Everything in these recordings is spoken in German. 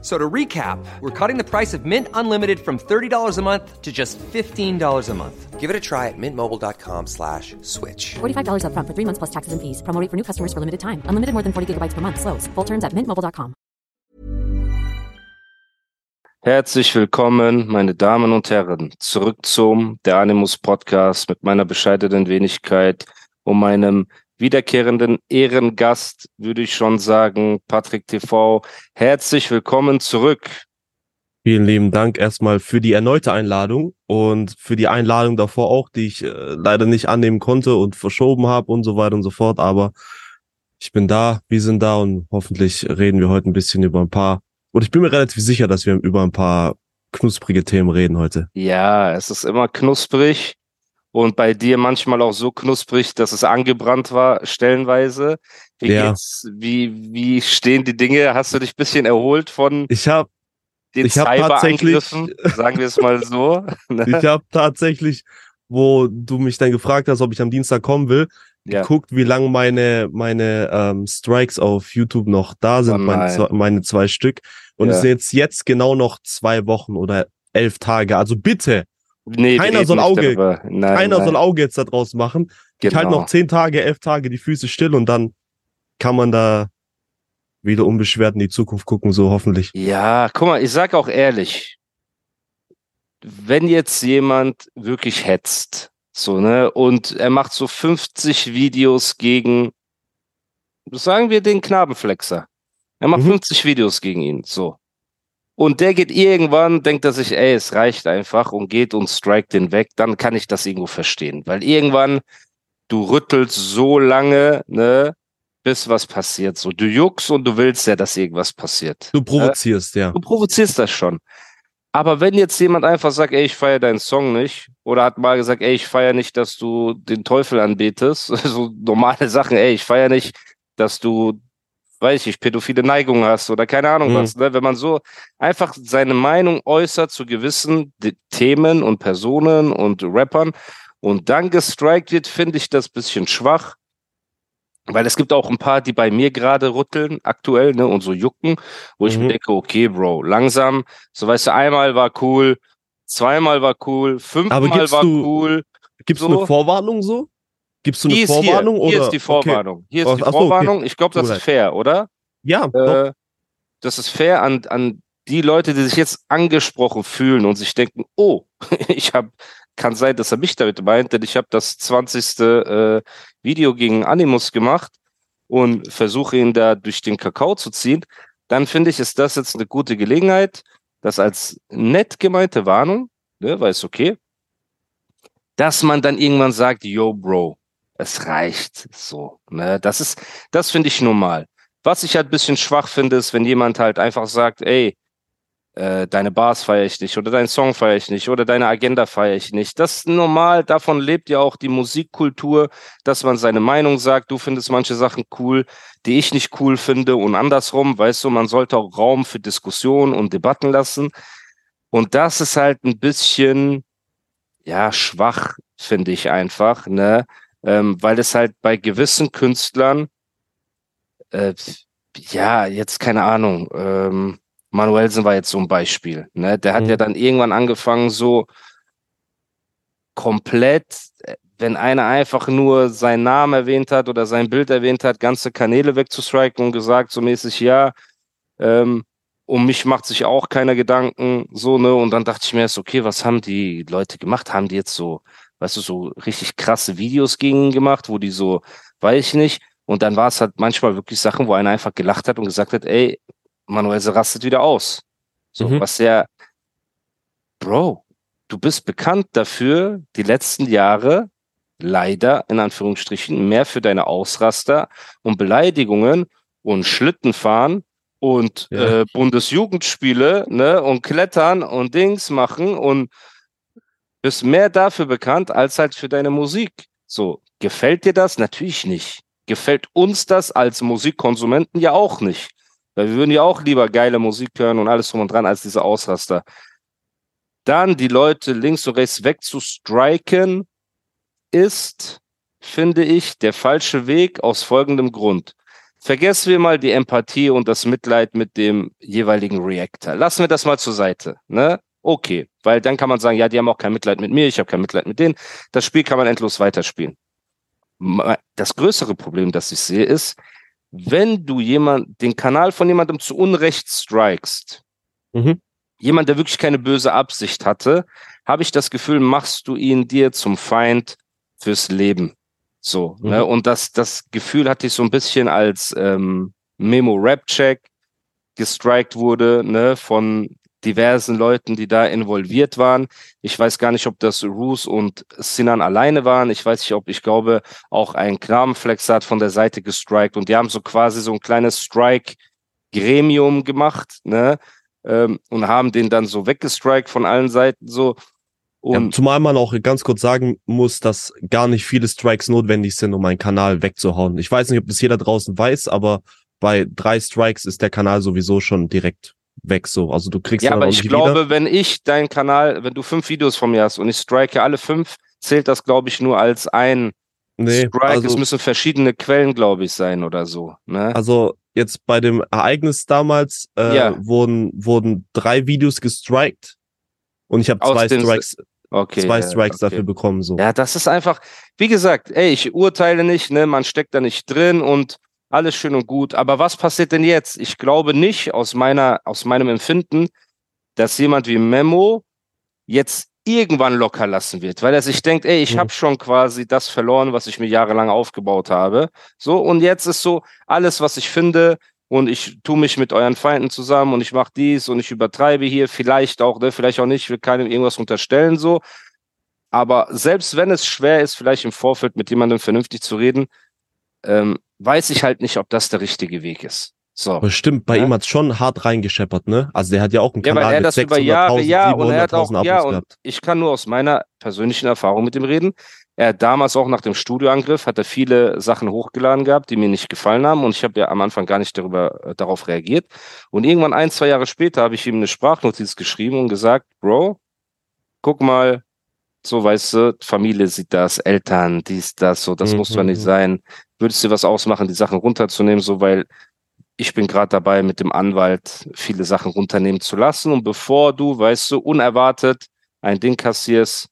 So to recap, we're cutting the price of Mint Unlimited from $30 a month to just $15 a month. Give it a try at mintmobile.com slash switch. $45 upfront for three months plus taxes and fees. Promo rate for new customers for limited time. Unlimited more than 40 gigabytes per month. Slows. Full terms at mintmobile.com. Herzlich willkommen, meine Damen und Herren, zurück zum Der Animus Podcast mit meiner bescheidenen Wenigkeit und meinem wiederkehrenden Ehrengast, würde ich schon sagen, Patrick TV. Herzlich willkommen zurück. Vielen lieben Dank erstmal für die erneute Einladung und für die Einladung davor auch, die ich äh, leider nicht annehmen konnte und verschoben habe und so weiter und so fort. Aber ich bin da, wir sind da und hoffentlich reden wir heute ein bisschen über ein paar, und ich bin mir relativ sicher, dass wir über ein paar knusprige Themen reden heute. Ja, es ist immer knusprig und bei dir manchmal auch so knusprig, dass es angebrannt war, stellenweise. Wie Ja. geht's, wie, wie stehen die Dinge? Hast du dich ein bisschen erholt von Ich habe den Ich hab tatsächlich-? Sagen wir es mal so. ich hab tatsächlich, wo du mich dann gefragt hast, ob ich am Dienstag kommen will, Ja. geguckt, wie lange meine, meine ähm, Strikes auf YouTube noch da sind, Oh meine, zwei- meine zwei Stück. Und Ja. es sind jetzt, jetzt genau noch zwei Wochen oder elf Tage. Also bitte, Nee, Keiner soll Auge-. Nein, keiner nein. soll Auge jetzt da draus machen. Ich halte Genau. noch zehn Tage, elf Tage die Füße still und dann kann man da wieder unbeschwert in die Zukunft gucken, so hoffentlich. Ja, guck mal, ich sag auch ehrlich, wenn jetzt jemand wirklich hetzt, so, ne, und er macht so 50 Videos gegen, sagen wir den Knabenflexer. Er macht Mhm. 50 Videos gegen ihn, so. Und der geht irgendwann, denkt er sich, ey, es reicht einfach und geht und strikt den weg, dann kann ich das irgendwo verstehen. Weil irgendwann, du rüttelst so lange, ne, bis was passiert. So, du juckst und du willst ja, dass irgendwas passiert. Du provozierst, ja. Du provozierst das schon. Aber wenn jetzt jemand einfach sagt, ey, ich feiere deinen Song nicht, oder hat mal gesagt, ey, ich feiere nicht, dass du den Teufel anbetest, so normale Sachen, ey, ich feiere nicht, dass du, weiß ich, pädophile Neigungen hast oder keine Ahnung Mhm. was. Ne? Wenn man so einfach seine Meinung äußert zu gewissen Themen und Personen und Rappern und dann gestrikt wird, finde ich das bisschen schwach. Weil es gibt auch ein paar, die bei mir gerade rütteln, aktuell, ne, und so jucken, wo ich mir Mhm. denke, okay, Bro, langsam, so weißt du, einmal war cool, zweimal war cool, fünfmal war cool. Gibst du So. eine Vorwarnung so? Gibst du eine Hier ist, Vorwarnung hier, oder? hier ist die Okay. Vorwarnung. Hier ist die ach so, okay. Vorwarnung. Ich glaube, das ist fair, oder? Ja. Äh, das ist fair an, an die Leute, die sich jetzt angesprochen fühlen und sich denken, oh, ich habe, kann sein, dass er mich damit meint, denn ich habe das 20. Äh, Video gegen Animus gemacht und versuche ihn da durch den Kakao zu ziehen, dann finde ich, ist das jetzt eine gute Gelegenheit, das als nett gemeinte Warnung, ne, weil es okay, dass man dann irgendwann sagt, yo, Bro, es reicht so. Ne? Das ist, das finde ich normal. Was ich halt ein bisschen schwach finde, ist, wenn jemand halt einfach sagt, ey, äh, deine Bars feiere ich nicht oder deinen Song feiere ich nicht oder deine Agenda feiere ich nicht. Das ist normal, davon lebt ja auch die Musikkultur, dass man seine Meinung sagt, du findest manche Sachen cool, die ich nicht cool finde und andersrum, weißt du, man sollte auch Raum für Diskussionen und Debatten lassen. Und das ist halt ein bisschen, ja, schwach, finde ich einfach, ne? Ähm, weil es halt bei gewissen Künstlern, äh, ja, jetzt keine Ahnung, ähm, Manuelsen war jetzt so ein Beispiel, ne? Der hat Mhm. ja dann irgendwann angefangen, so komplett, äh, wenn einer einfach nur seinen Namen erwähnt hat oder sein Bild erwähnt hat, ganze Kanäle wegzustriken und gesagt, so mäßig, ja, ähm, um mich macht sich auch keiner Gedanken, so, ne? Und dann dachte ich mir erst, okay, was haben die Leute gemacht? Haben die jetzt so, weißt du, so richtig krasse Videos gegen ihn gemacht, wo die so, weiß ich nicht. Und dann war es halt manchmal wirklich Sachen, wo einer einfach gelacht hat und gesagt hat, ey, Manuelse rastet wieder aus. So, Mhm. was ja, Bro, du bist bekannt dafür, die letzten Jahre leider, in Anführungsstrichen, mehr für deine Ausraster und Beleidigungen und Schlittenfahren und Ja. äh, Bundesjugendspiele, ne, und Klettern und Dings machen und bist mehr dafür bekannt als halt für deine Musik. So, gefällt dir das? Natürlich nicht. Gefällt uns das als Musikkonsumenten ja auch nicht. Weil wir würden ja auch lieber geile Musik hören und alles drum und dran als diese Ausraster. Dann die Leute links und rechts wegzustriken, ist, finde ich, der falsche Weg aus folgendem Grund. Vergessen wir mal die Empathie und das Mitleid mit dem jeweiligen Reactor. Lassen wir das mal zur Seite. Ne? Okay, weil dann kann man sagen, ja, die haben auch kein Mitleid mit mir, ich habe kein Mitleid mit denen. Das Spiel kann man endlos weiterspielen. Das größere Problem, das ich sehe, ist, wenn du jemand, den Kanal von jemandem zu Unrecht strikest, Mhm. jemand, der wirklich keine böse Absicht hatte, habe ich das Gefühl, machst du ihn dir zum Feind fürs Leben. So, Mhm. ne? Und das, das Gefühl hatte ich so ein bisschen als ähm, Memo-Rap-Check gestrikt wurde, ne, von diversen Leuten, die da involviert waren. Ich weiß gar nicht, ob das Roos und Sinan alleine waren. Ich weiß nicht, ob ich glaube, auch ein Knabenflex hat von der Seite gestrikt und die haben so quasi so ein kleines Strike-Gremium gemacht, ne, ähm, und haben den dann so weggestrikt von allen Seiten so. Ja, Und zumal man auch ganz kurz sagen muss, dass gar nicht viele Strikes notwendig sind, um einen Kanal wegzuhauen. Ich weiß nicht, ob das jeder draußen weiß, aber bei drei Strikes ist der Kanal sowieso schon direkt weg so. Also du kriegst Ja, aber ich glaube, wieder. wenn ich deinen Kanal, wenn du fünf Videos von mir hast und ich strike alle fünf, zählt das, glaube ich, nur als ein Nee, Strike. es also, müssen verschiedene Quellen, glaube ich, sein oder so. Ne? also jetzt bei dem Ereignis damals äh, Ja. wurden, wurden drei Videos gestrikt und ich habe zwei Strikes, okay. zwei Strikes okay. dafür bekommen. So. Ja, das ist einfach, wie gesagt, ey, ich urteile nicht, ne, man steckt da nicht drin und alles schön und gut. Aber was passiert denn jetzt? Ich glaube nicht aus meiner, aus meinem Empfinden, dass jemand wie Memo jetzt irgendwann locker lassen wird, weil er sich denkt, ey, ich habe schon quasi das verloren, was ich mir jahrelang aufgebaut habe. So, und jetzt ist so alles, was ich finde, und ich tue mich mit euren Feinden zusammen und ich mache dies und ich übertreibe hier, vielleicht auch, ne, vielleicht auch nicht, ich will keinem irgendwas unterstellen, so. Aber selbst wenn es schwer ist, vielleicht im Vorfeld mit jemandem vernünftig zu reden, ähm, weiß ich halt nicht, ob das der richtige Weg ist. So. Aber stimmt, bei Ja. ihm hat's schon hart reingescheppert, ne? Also der hat ja auch einen Ja, weil Kanal er mit das über Jahre, 600.000, ja, und er hat auch, 700.000 ja, und gehabt. ich kann nur aus meiner persönlichen Erfahrung mit ihm reden. Er hat damals auch nach dem Studioangriff, hat er viele Sachen hochgeladen gehabt, die mir nicht gefallen haben und ich habe ja am Anfang gar nicht darüber, äh, darauf reagiert. Und irgendwann ein, zwei Jahre später habe ich ihm eine Sprachnotiz geschrieben und gesagt, Bro, guck mal, so weißt du, Familie sieht das, Eltern, dies, das, so, das Mhm, muss doch nicht mhm. sein. Würdest du was ausmachen, die Sachen runterzunehmen, so, weil ich bin gerade dabei, mit dem Anwalt viele Sachen runternehmen zu lassen. Und bevor du, weißt du, unerwartet ein Ding kassierst,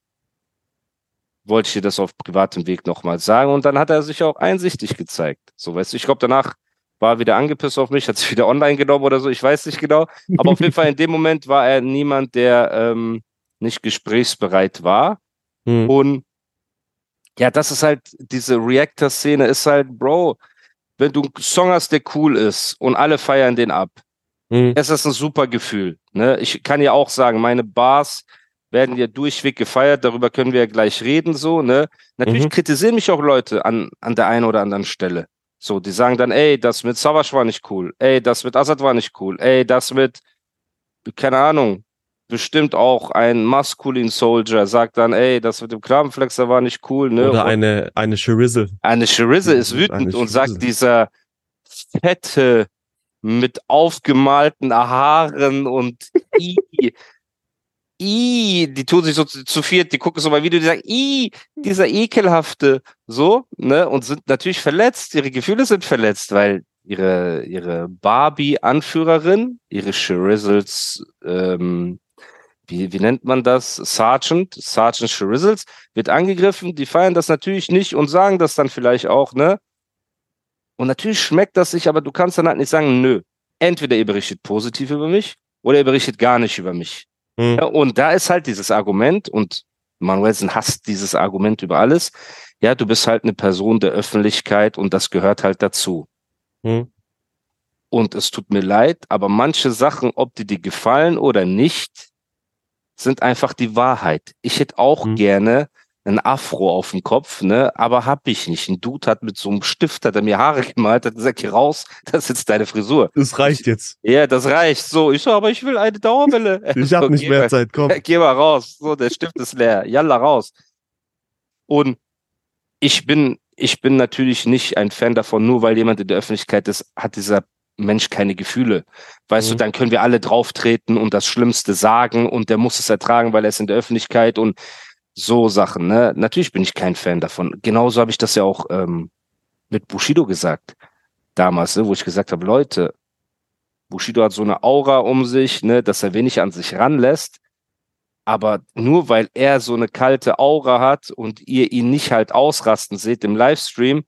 wollte ich dir das auf privatem Weg nochmal sagen. Und dann hat er sich auch einsichtig gezeigt. So, weißt du, ich glaube, danach war er wieder angepisst auf mich, hat sich wieder online genommen oder so, ich weiß nicht genau. Aber auf jeden Fall in dem Moment war er niemand, der ähm, nicht gesprächsbereit war. Hm. Und ja, das ist halt, diese Reactor-Szene ist halt, Bro, wenn du einen Song hast, der cool ist und alle feiern den ab, Hm. es ist ein super Gefühl. Ne? Ich kann ja auch sagen, meine Bars werden ja durchweg gefeiert, darüber können wir ja gleich reden, so, ne? Natürlich Mhm. kritisieren mich auch Leute an, an der einen oder anderen Stelle. So, die sagen dann, ey, das mit Savage war nicht cool, ey, das mit Assad war nicht cool, ey, das mit, keine Ahnung, bestimmt auch ein Maskulin Soldier sagt dann, ey, das mit dem Knabenflexer war nicht cool, ne? Oder Und- eine, eine Shirizzle. eine Cherise ist wütend und sagt, dieser fette, mit aufgemalten Haaren und i, i, die tun sich so zu, zu viert, die gucken so mal Video, die sagen, i, dieser ekelhafte, so, ne, und sind natürlich verletzt, ihre Gefühle sind verletzt, weil ihre, ihre Barbie-Anführerin, ihre Cherizzles, ähm, wie, wie nennt man das? Sergeant, Sergeant Cherizzles, wird angegriffen, die feiern das natürlich nicht und sagen das dann vielleicht auch, ne? Und natürlich schmeckt das sich, aber du kannst dann halt nicht sagen, nö. Entweder ihr berichtet positiv über mich oder ihr berichtet gar nicht über mich. Hm. Ja, und da ist halt dieses Argument und Manuelsen hasst dieses Argument über alles. Ja, du bist halt eine Person der Öffentlichkeit und das gehört halt dazu. Hm. Und es tut mir leid, aber manche Sachen, ob die dir gefallen oder nicht, sind einfach die Wahrheit. Ich hätte auch Hm. gerne ein Afro auf dem Kopf, ne, aber hab ich nicht. Ein Dude hat mit so einem Stift, hat er mir Haare gemalt, hat gesagt, hier raus, das ist jetzt deine Frisur. Das reicht jetzt. Ja, das reicht. So, ich so, aber ich will eine Dauerwelle. Ich hab So, nicht geh mehr mal- Zeit, komm. Geh mal raus. So, der Stift ist leer. Jalla raus. Und ich bin, ich bin natürlich nicht ein Fan davon, nur weil jemand in der Öffentlichkeit ist, hat dieser Mensch keine Gefühle. Weißt Mhm. du, dann können wir alle drauftreten und das Schlimmste sagen und der muss es ertragen, weil er ist in der Öffentlichkeit und so Sachen. Ne? Natürlich bin ich kein Fan davon. Genauso habe ich das ja auch ähm, mit Bushido gesagt damals, ne, wo ich gesagt habe, Leute, Bushido hat so eine Aura um sich, ne, dass er wenig an sich ranlässt. Aber nur weil er so eine kalte Aura hat und ihr ihn nicht halt ausrasten seht im Livestream,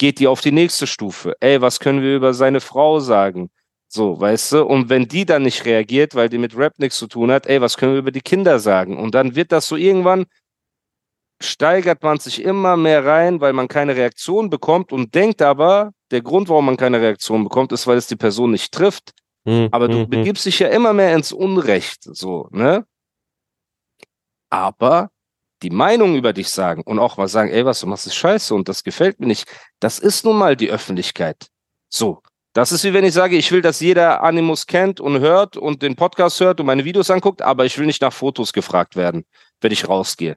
geht die auf die nächste Stufe. Ey, was können wir über seine Frau sagen? So, weißt du? Und wenn die dann nicht reagiert, weil die mit Rap nichts zu tun hat, ey, was können wir über die Kinder sagen? Und dann wird das so irgendwann, steigert man sich immer mehr rein, weil man keine Reaktion bekommt und denkt aber, der Grund, warum man keine Reaktion bekommt, ist, weil es die Person nicht trifft. Mhm, Aber du mhm, begibst dich ja immer mehr ins Unrecht, so, ne? Aber die Meinung über dich sagen und auch mal sagen, ey, was du machst, ist scheiße und das gefällt mir nicht, das ist nun mal die Öffentlichkeit. So. Das ist wie wenn ich sage, ich will, dass jeder Animus kennt und hört und den Podcast hört und meine Videos anguckt, aber ich will nicht nach Fotos gefragt werden, wenn ich rausgehe.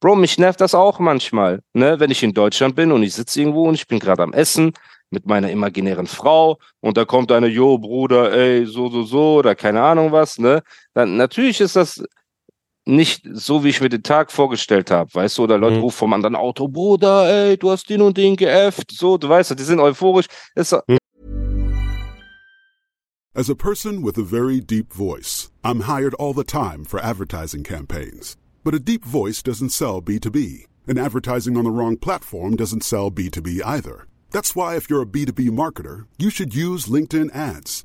Bro, mich nervt das auch manchmal, ne? Wenn ich in Deutschland bin und ich sitze irgendwo und ich bin gerade am Essen mit meiner imaginären Frau und da kommt eine, jo, Bruder, ey, so, so, so, oder keine Ahnung was, ne? Dann natürlich ist das nicht so, wie ich mir den Tag vorgestellt habe, weißt du, oder Leute Mhm. rufen vom anderen Auto, Bruder, ey, du hast den und den geäfft, so, du weißt, die sind euphorisch. Ist, so- As a person with a very deep voice, I'm hired all the time for advertising campaigns. But a deep voice doesn't sell B2B, and advertising on the wrong platform doesn't sell B2B either. That's why, if you're a B2B marketer, you should use LinkedIn ads.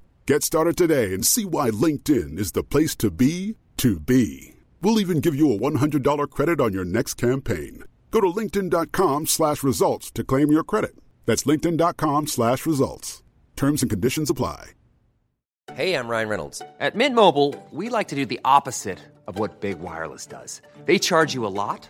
Get started today and see why LinkedIn is the place to be to be. We'll even give you a $100 credit on your next campaign. Go to linkedin.com slash results to claim your credit. That's linkedin.com slash results. Terms and conditions apply. Hey, I'm Ryan Reynolds. At Mint Mobile, we like to do the opposite of what Big Wireless does. They charge you a lot,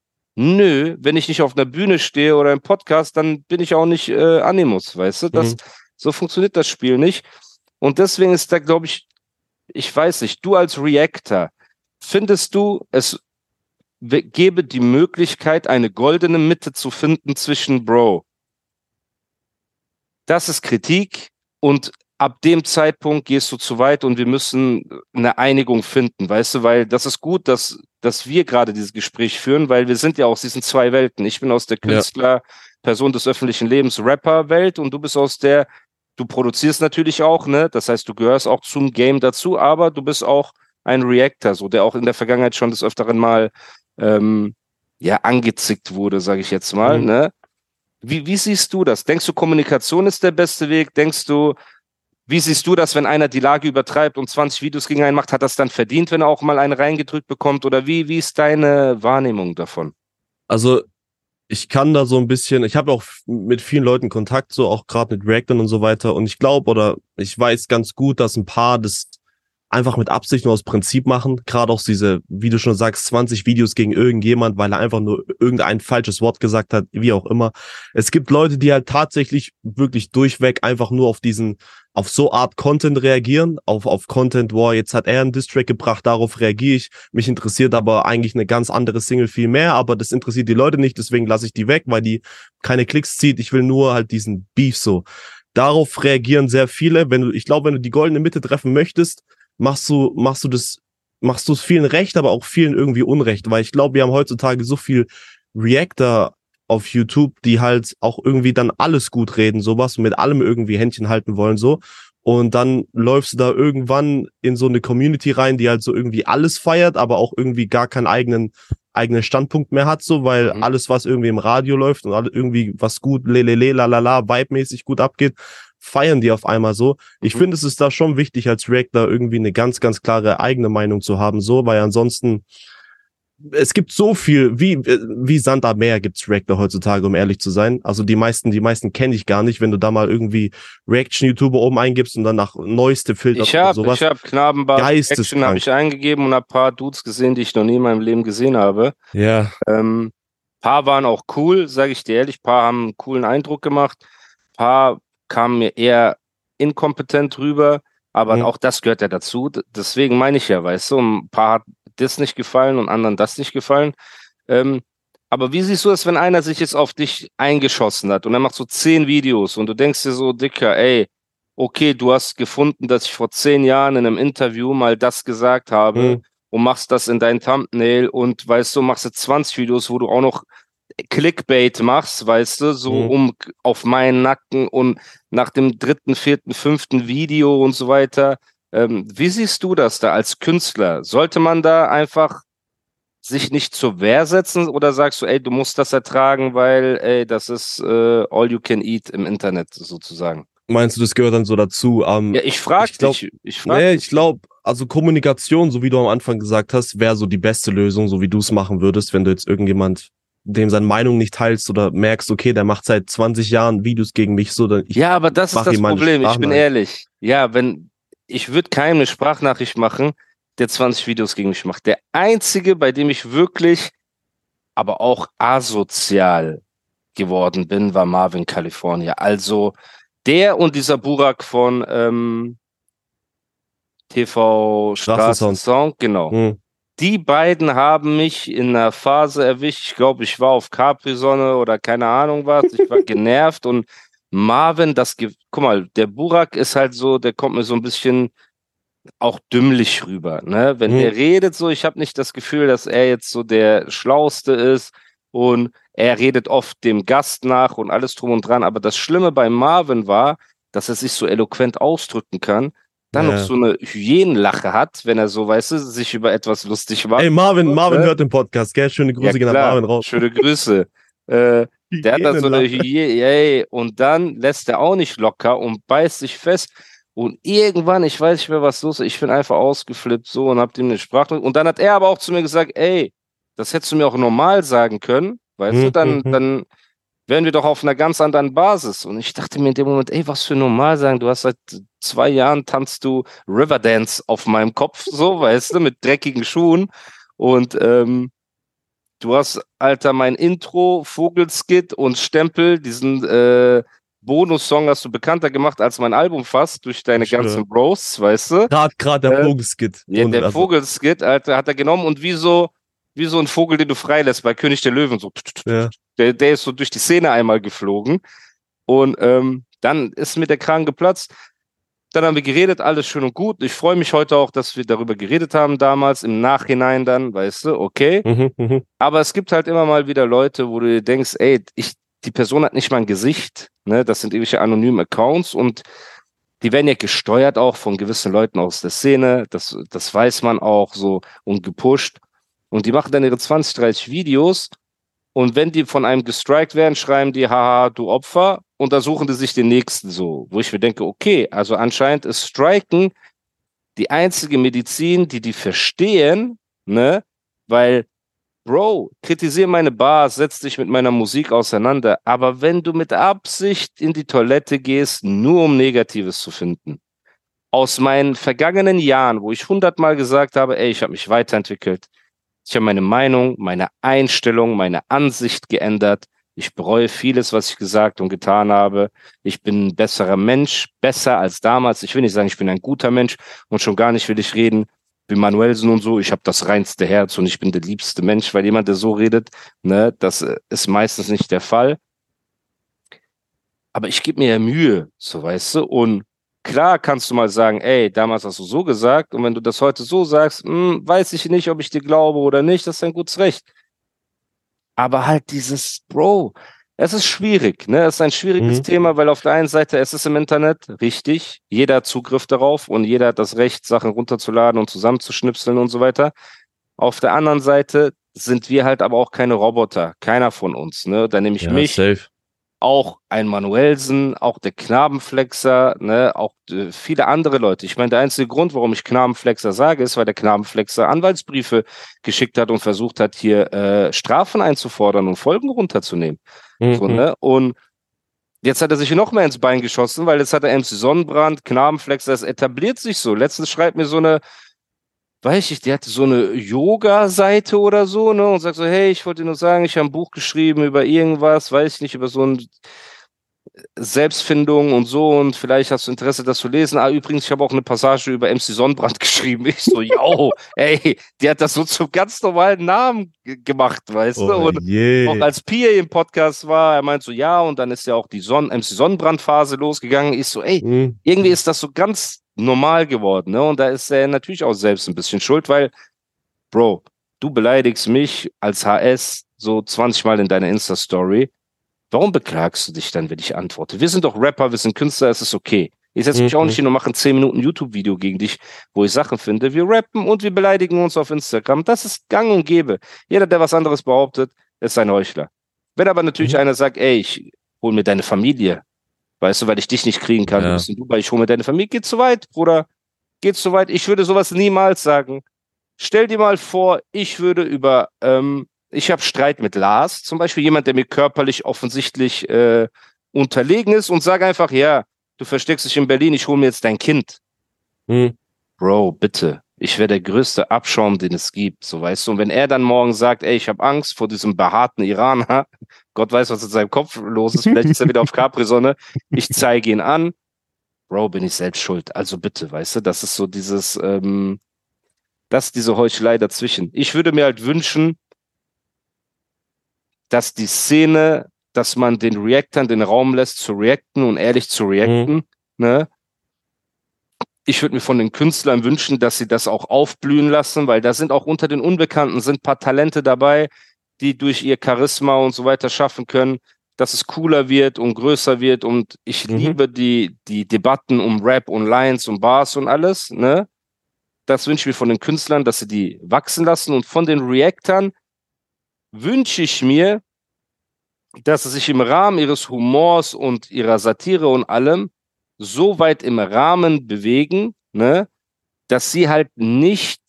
Nö, wenn ich nicht auf einer Bühne stehe oder im Podcast, dann bin ich auch nicht äh, Animus, weißt du? Das, Mhm. So funktioniert das Spiel nicht. Und deswegen ist da, glaube ich, ich weiß nicht, du als Reactor, findest du, es gäbe die Möglichkeit, eine goldene Mitte zu finden zwischen Bro. Das ist Kritik und ab dem Zeitpunkt gehst du zu weit und wir müssen eine Einigung finden, weißt du, weil das ist gut, dass, dass wir gerade dieses Gespräch führen, weil wir sind ja aus diesen zwei Welten. Ich bin aus der Ja. Künstler, Person des öffentlichen Lebens, Rapper-Welt und du bist aus der, du produzierst natürlich auch, ne? Das heißt, du gehörst auch zum Game dazu, aber du bist auch ein Reactor, so der auch in der Vergangenheit schon des Öfteren mal ähm, ja angezickt wurde, sage ich jetzt mal, Mhm. ne? Wie, wie siehst du das? Denkst du, Kommunikation ist der beste Weg? Denkst du, wie siehst du das, wenn einer die Lage übertreibt und 20 Videos gegen einen macht? Hat das dann verdient, wenn er auch mal einen reingedrückt bekommt? Oder wie, wie ist deine Wahrnehmung davon? Also ich kann da so ein bisschen, ich habe auch mit vielen Leuten Kontakt, so auch gerade mit Reactern und so weiter. Und ich glaube oder ich weiß ganz gut, dass ein paar das einfach mit Absicht nur aus Prinzip machen. Gerade auch diese, wie du schon sagst, 20 Videos gegen irgendjemand, weil er einfach nur irgendein falsches Wort gesagt hat, wie auch immer. Es gibt Leute, die halt tatsächlich wirklich durchweg einfach nur auf diesen, auf so Art Content reagieren, auf, auf Content, boah, jetzt hat er einen Distrack gebracht, darauf reagiere ich. Mich interessiert aber eigentlich eine ganz andere Single viel mehr, aber das interessiert die Leute nicht, deswegen lasse ich die weg, weil die keine Klicks zieht. Ich will nur halt diesen Beef so. Darauf reagieren sehr viele. Wenn du, ich glaube, wenn du die goldene Mitte treffen möchtest, machst du, machst du das, machst du es vielen recht, aber auch vielen irgendwie unrecht, weil ich glaube, wir haben heutzutage so viel Reactor auf YouTube, die halt auch irgendwie dann alles gut reden, sowas mit allem irgendwie Händchen halten wollen, so. Und dann läufst du da irgendwann in so eine Community rein, die halt so irgendwie alles feiert, aber auch irgendwie gar keinen eigenen, eigenen Standpunkt mehr hat, so, weil Mhm. alles, was irgendwie im Radio läuft und alle- irgendwie was gut, lelele, lalala, vibe-mäßig gut abgeht, feiern die auf einmal so. Ich Mhm. finde, es ist da schon wichtig, als Reactor irgendwie eine ganz, ganz klare eigene Meinung zu haben, so, weil ansonsten, es gibt so viel, wie, äh, wie Sand am Meer gibt's Reactor heutzutage, um ehrlich zu sein. Also die meisten, die meisten kenne ich gar nicht, wenn du da mal irgendwie Reaction-YouTuber oben eingibst und dann nach neueste Filter Ich oder habe sowas. ich hab Knabenbart Geisteskrank. Action habe ich eingegeben und hab paar Dudes gesehen, die ich noch nie in meinem Leben gesehen habe. Ja, Ähm, paar waren auch cool, sage ich dir ehrlich. Paar haben einen coolen Eindruck gemacht. Paar kamen mir eher inkompetent rüber. Aber Mhm. auch das gehört ja dazu. Deswegen meine ich ja, weißt du, ein paar hat das nicht gefallen und anderen das nicht gefallen. Ähm, aber wie siehst du es, wenn einer sich jetzt auf dich eingeschossen hat und er macht so zehn Videos und du denkst dir so, Dicker, ey, okay, du hast gefunden, dass ich vor zehn Jahren in einem Interview mal das gesagt habe Mhm. und machst das in dein Thumbnail und weißt du, machst jetzt 20 Videos, wo du auch noch Clickbait machst, weißt du, so Mhm. um auf meinen Nacken und nach dem dritten, vierten, fünften Video und so weiter. Ähm, wie siehst du das da als Künstler? Sollte man da einfach sich nicht zur Wehr setzen oder sagst du, ey, du musst das ertragen, weil, ey, das ist äh, all you can eat im Internet sozusagen? meinst du, das gehört dann so dazu? Ähm, Ja, ich frage dich. Ich frag Nee, ich glaube, also Kommunikation, so wie du am Anfang gesagt hast, wäre so die beste Lösung, so wie du es machen würdest, wenn du jetzt irgendjemand, dem seine Meinung nicht teilst oder merkst, okay, der macht seit 20 Jahren Videos gegen mich, so dann ich, Ja, aber das ist das Problem. Ich bin ehrlich. Ja, wenn ich würde keinem eine Sprachnachricht machen, der 20 Videos gegen mich macht. Der einzige, bei dem ich wirklich, aber auch asozial geworden bin, war Marvin California. Also der und dieser Burak von ähm, TV. Straßensong, genau. Hm, Die beiden haben mich in einer Phase erwischt. Ich glaube, ich war auf Capri-Sonne oder keine Ahnung was. Ich war genervt und Marvin, das, guck mal, der Burak ist halt so, der kommt mir so ein bisschen auch dümmlich rüber, ne? Wenn Mhm. der redet so, ich habe nicht das Gefühl, dass er jetzt so der Schlauste ist und er redet oft dem Gast nach und alles drum und dran. Aber das Schlimme bei Marvin war, dass er sich so eloquent ausdrücken kann, dann Ja. noch so eine Hyänenlache hat, wenn er so, weißt du, sich über etwas lustig macht. Ey, Marvin, Marvin Ne? hört den Podcast, gell? Schöne Grüße Ja, gehen klar. Marvin raus. Schöne Grüße. äh, der hat dann so eine Hyänenlache. Hyä ey, und dann lässt er auch nicht locker und beißt sich fest. Und irgendwann, ich weiß nicht mehr, was los ist, ich bin einfach ausgeflippt so und hab ihm eine Sprache. Und dann hat er aber auch zu mir gesagt, ey, das hättest du mir auch normal sagen können, weißt du, Mhm, dann, mhm. dann wären wir doch auf einer ganz anderen Basis. Und ich dachte mir in dem Moment, ey, was für normal sagen, du hast seit zwei Jahren tanzt du Riverdance auf meinem Kopf, so, weißt du, mit dreckigen Schuhen. Und ähm, du hast, Alter, mein Intro, Vogelskit und Stempel, diesen äh, Bonus-Song hast du bekannter gemacht als mein Album fast durch deine Ich schwöre. ganzen Bros, weißt du? Gerade, gerade der Äh, Vogelskit. Ja, der also- Vogelskit, Alter, hat er genommen und wie so, wie so ein Vogel, den du freilässt bei König der Löwen, so. Ja. Der, der ist so durch die Szene einmal geflogen. Und ähm, dann ist mir der Kragen geplatzt. Dann haben wir geredet, alles schön und gut. Ich freue mich heute auch, dass wir darüber geredet haben damals, im Nachhinein dann, weißt du, okay. Mhm, mhm. Aber es gibt halt immer mal wieder Leute, wo du dir denkst, ey, ich, die Person hat nicht mal ein Gesicht, ne? Das sind irgendwelche anonymen Accounts und die werden ja gesteuert auch von gewissen Leuten aus der Szene. Das, das weiß man auch so und gepusht. Und die machen dann ihre 20, 30 Videos. Und wenn die von einem gestrikt werden, schreiben die, haha, du Opfer. Und da suchen die sich den nächsten so. Wo ich mir denke, okay, also anscheinend ist Striken die einzige Medizin, die die verstehen, ne? Weil Bro, kritisiere meine Bars, setz dich mit meiner Musik auseinander, aber wenn du mit Absicht in die Toilette gehst, nur um Negatives zu finden, aus meinen vergangenen Jahren, wo ich hundertmal gesagt habe, ey, ich habe mich weiterentwickelt, ich habe meine Meinung, meine Einstellung, meine Ansicht geändert, ich bereue vieles, was ich gesagt und getan habe, ich bin ein besserer Mensch, besser als damals, ich will nicht sagen, ich bin ein guter Mensch. Und schon gar nicht will ich reden, wie Manuelsen und so, ich habe das reinste Herz und ich bin der liebste Mensch, weil jemand, der so redet, ne, das äh, ist meistens nicht der Fall. Aber ich gebe mir ja Mühe, so weißt du, und klar kannst du mal sagen, ey, damals hast du so gesagt, und wenn du das heute so sagst, hm, weiß ich nicht, ob ich dir glaube oder nicht, das ist ein gutes Recht. Aber halt dieses, Bro, es ist schwierig, ne? Es ist ein schwieriges Mhm. Thema, weil auf der einen Seite es ist im Internet richtig, jeder hat Zugriff darauf und jeder hat das Recht, Sachen runterzuladen und zusammenzuschnipseln und so weiter. Auf der anderen Seite sind wir halt aber auch keine Roboter, keiner von uns, ne? Da nehme ich Ja, mich, safe. Auch ein Manuelsen, auch der Knabenflexer, ne, auch äh, viele andere Leute. Ich meine, der einzige Grund, warum ich Knabenflexer sage, ist, weil der Knabenflexer Anwaltsbriefe geschickt hat und versucht hat, hier äh, Strafen einzufordern und Folgen runterzunehmen. So, Mhm. ne? Und jetzt hat er sich noch mehr ins Bein geschossen, weil jetzt hat er MC Sonnenbrand, Knabenflexer, das etabliert sich so. Letztens schreibt mir so eine, weiß ich, die hatte so eine Yoga-Seite oder so, ne, und sagt so, hey, ich wollte dir nur sagen, ich habe ein Buch geschrieben über irgendwas, weiß ich nicht, über so ein Selbstfindung und so und vielleicht hast du Interesse, das zu lesen. Ah, übrigens, ich habe auch eine Passage über MC Sonnenbrand geschrieben. Ich so, yo, ey, die hat das so zum ganz normalen Namen gemacht, weißt du? Oh Und je. auch als PA im Podcast war, er meint so, ja, und dann ist ja auch die Son MC Sonnenbrand-Phase losgegangen. Ich so, ey, Mhm. irgendwie ist das so ganz normal geworden, ne? Und da ist er natürlich auch selbst ein bisschen schuld, weil, Bro, du beleidigst mich als HS so 20 Mal in deiner Insta-Story. Warum beklagst du dich dann, wenn ich antworte? Wir sind doch Rapper, wir sind Künstler, es ist okay. Ich setze mich auch Mhm. nicht hin und mache ein 10 Minuten YouTube-Video gegen dich, wo ich Sachen finde. Wir rappen und wir beleidigen uns auf Instagram. Das ist gang und gäbe. Jeder, der was anderes behauptet, ist ein Heuchler. Wenn aber natürlich Mhm. einer sagt, ey, ich hol mir deine Familie, weißt du, weil ich dich nicht kriegen kann, Ja. du bist in Dubai, ich hol mir deine Familie, geht zu weit, Bruder. Geht zu weit. Ich würde sowas niemals sagen. Stell dir mal vor, ich würde über, ähm, ich habe Streit mit Lars, zum Beispiel jemand, der mir körperlich offensichtlich äh, unterlegen ist und sage einfach, ja, du versteckst dich in Berlin, ich hole mir jetzt dein Kind. Mhm. Bro, bitte. Ich wäre der größte Abschaum, den es gibt, so weißt du. Und wenn er dann morgen sagt, ey, ich habe Angst vor diesem behaarten Iraner, Gott weiß, was in seinem Kopf los ist, vielleicht ist er wieder auf Capri-Sonne, ich zeige ihn an, Bro, bin ich selbst schuld. Also bitte, weißt du, das ist so dieses, ähm, das ist diese Heuchelei dazwischen. Ich würde mir halt wünschen, dass die Szene, dass man den Reactern den Raum lässt zu reacten und ehrlich zu reacten, ne? Ich würde mir von den Künstlern wünschen, dass sie das auch aufblühen lassen, weil da sind auch unter den Unbekannten sind ein paar Talente dabei, die durch ihr Charisma und so weiter schaffen können, dass es cooler wird und größer wird. Und ich Mhm. liebe die, die Debatten um Rap und Lines und Bars und alles, ne? Das wünsche ich mir von den Künstlern, dass sie die wachsen lassen. Und von den Reactern wünsche ich mir, dass sie sich im Rahmen ihres Humors und ihrer Satire und allem so weit im Rahmen bewegen, ne, dass sie halt nicht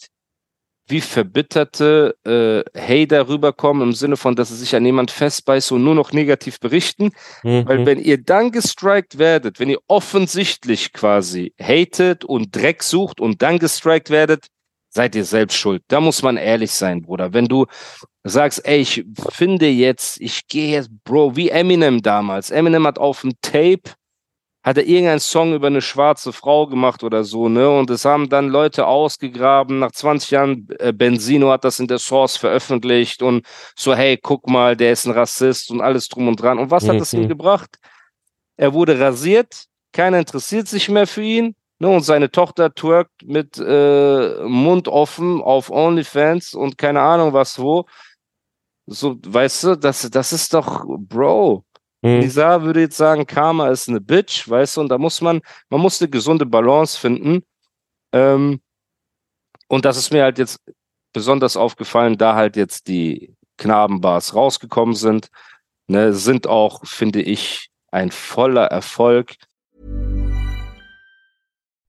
wie verbitterte äh, Hater rüberkommen, im Sinne von, dass sie sich an jemand festbeißen und nur noch negativ berichten. Weil Mhm. wenn ihr dann gestrikt werdet, wenn ihr offensichtlich quasi hatet und Dreck sucht und dann gestrikt werdet, seid ihr selbst schuld. Da muss man ehrlich sein, Bruder. Wenn du sagst, ey, ich finde jetzt, ich gehe jetzt, Bro, wie Eminem damals. Eminem hat auf dem Tape, hat er irgendeinen Song über eine schwarze Frau gemacht oder so, ne? Und es haben dann Leute ausgegraben. Nach 20 Jahren, äh, Benzino hat das in der Source veröffentlicht und so, hey, guck mal, der ist ein Rassist und alles drum und dran. Und was hat das ihm Mhm. gebracht? Er wurde rasiert, keiner interessiert sich mehr für ihn. Ne, und seine Tochter twerkt mit äh, Mund offen auf OnlyFans und keine Ahnung was wo. So, weißt du, das, das ist doch, Bro. Mhm. Würde jetzt sagen, Karma ist eine Bitch, weißt du, und da muss man, man muss eine gesunde Balance finden. Ähm, und das ist mir halt jetzt besonders aufgefallen, da halt jetzt die Knabenbars rausgekommen sind, ne, sind auch, finde ich, ein voller Erfolg.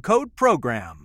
code PROGRAM.